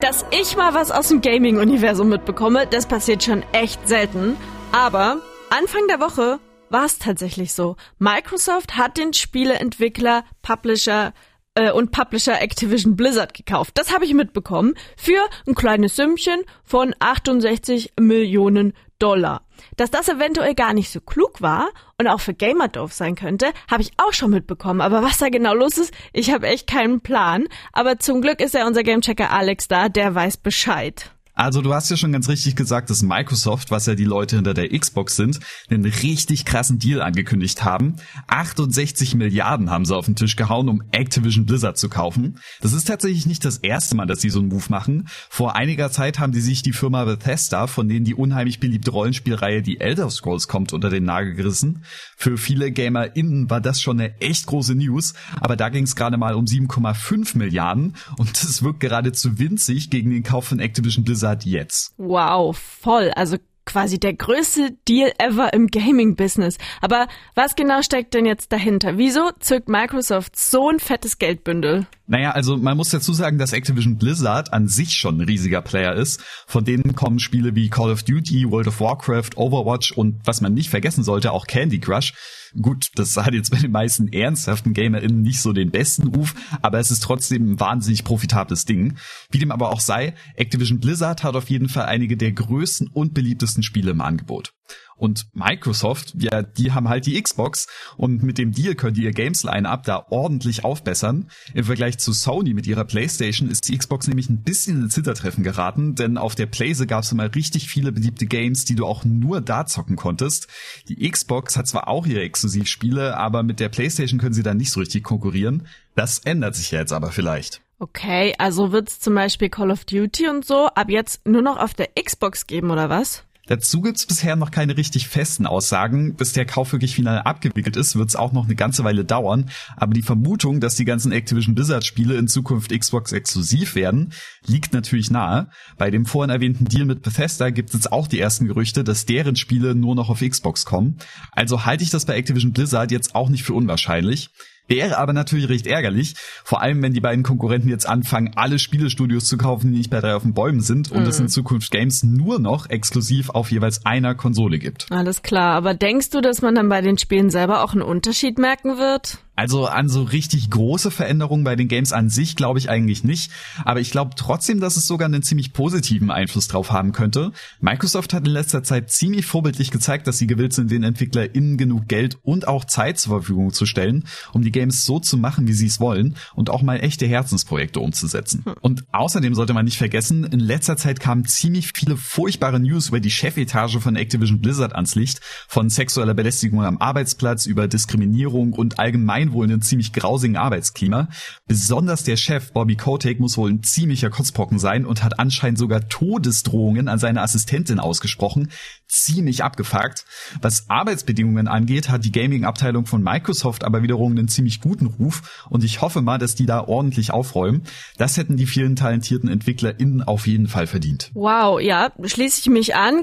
Dass ich mal was aus dem Gaming-Universum mitbekomme, das passiert schon echt selten. Aber Anfang der Woche war es tatsächlich so. Microsoft hat den Spieleentwickler, Publisher äh, und Publisher Activision Blizzard gekauft. Das habe ich mitbekommen. Für ein kleines Sümmchen von 68 Millionen Dollar. Dass das eventuell gar nicht so klug war und auch für Gamer doof sein könnte, habe ich auch schon mitbekommen. Aber was da genau los ist, ich habe echt keinen Plan. Aber zum Glück ist ja unser Gamechecker Alex da, der weiß Bescheid. Also du hast ja schon ganz richtig gesagt, dass Microsoft, was ja die Leute hinter der Xbox sind, einen richtig krassen Deal angekündigt haben. 68 Milliarden haben sie auf den Tisch gehauen, um Activision Blizzard zu kaufen. Das ist tatsächlich nicht das erste Mal, dass sie so einen Move machen. Vor einiger Zeit haben die sich die Firma Bethesda, von denen die unheimlich beliebte Rollenspielreihe die Elder Scrolls kommt, unter den Nagel gerissen. Für viele GamerInnen war das schon eine echt große News, aber da ging es gerade mal um 7,5 Milliarden und das wirkt geradezu winzig gegen den Kauf von Activision Blizzard Blizzard jetzt. Wow, voll. Also quasi der größte Deal ever im Gaming-Business. Aber was genau steckt denn jetzt dahinter? Wieso zückt Microsoft so ein fettes Geldbündel? Naja, also man muss dazu sagen, dass Activision Blizzard an sich schon ein riesiger Player ist. Von denen kommen Spiele wie Call of Duty, World of Warcraft, Overwatch und was man nicht vergessen sollte, auch Candy Crush. Gut, das hat jetzt bei den meisten ernsthaften GamerInnen nicht so den besten Ruf, aber es ist trotzdem ein wahnsinnig profitables Ding. Wie dem aber auch sei, Activision Blizzard hat auf jeden Fall einige der größten und beliebtesten Spiele im Angebot. Und Microsoft, ja, die haben halt die Xbox und mit dem Deal können die ihr Games Line-up da ordentlich aufbessern. Im Vergleich zu Sony mit ihrer PlayStation ist die Xbox nämlich ein bisschen in Zittertreffen geraten, denn auf der Playse gab es immer richtig viele beliebte Games, die du auch nur da zocken konntest. Die Xbox hat zwar auch ihre Exklusivspiele, aber mit der PlayStation können sie da nicht so richtig konkurrieren. Das ändert sich ja jetzt aber vielleicht. Okay, also wird's zum Beispiel Call of Duty und so ab jetzt nur noch auf der Xbox geben oder was? Dazu gibt's bisher noch keine richtig festen Aussagen. Bis der Kauf wirklich final abgewickelt ist, wird's auch noch eine ganze Weile dauern. Aber die Vermutung, dass die ganzen Activision Blizzard Spiele in Zukunft Xbox exklusiv werden, liegt natürlich nahe. Bei dem vorhin erwähnten Deal mit Bethesda gibt es auch die ersten Gerüchte, dass deren Spiele nur noch auf Xbox kommen. Also halte ich das bei Activision Blizzard jetzt auch nicht für unwahrscheinlich. Wäre aber natürlich recht ärgerlich, vor allem wenn die beiden Konkurrenten jetzt anfangen, alle Spielestudios zu kaufen, die nicht bei drei auf den Bäumen sind und mhm. es in Zukunft Games nur noch exklusiv auf jeweils einer Konsole gibt. Alles klar, aber denkst du, dass man dann bei den Spielen selber auch einen Unterschied merken wird? Also an so richtig große Veränderungen bei den Games an sich glaube ich eigentlich nicht. Aber ich glaube trotzdem, dass es sogar einen ziemlich positiven Einfluss drauf haben könnte. Microsoft hat in letzter Zeit ziemlich vorbildlich gezeigt, dass sie gewillt sind, den EntwicklerInnen genug Geld und auch Zeit zur Verfügung zu stellen, um die Games so zu machen, wie sie es wollen und auch mal echte Herzensprojekte umzusetzen. Hm. Und außerdem sollte man nicht vergessen, in letzter Zeit kamen ziemlich viele furchtbare News über die Chefetage von Activision Blizzard ans Licht, von sexueller Belästigung am Arbeitsplatz über Diskriminierung und allgemein wohl in ziemlich grausigen Arbeitsklima. Besonders der Chef Bobby Kotick muss wohl ein ziemlicher Kotzbrocken sein und hat anscheinend sogar Todesdrohungen an seine Assistentin ausgesprochen. Ziemlich abgefuckt. Was Arbeitsbedingungen angeht, hat die Gaming-Abteilung von Microsoft aber wiederum einen ziemlich guten Ruf und ich hoffe mal, dass die da ordentlich aufräumen. Das hätten die vielen talentierten EntwicklerInnen auf jeden Fall verdient. Wow, ja, schließe ich mich an.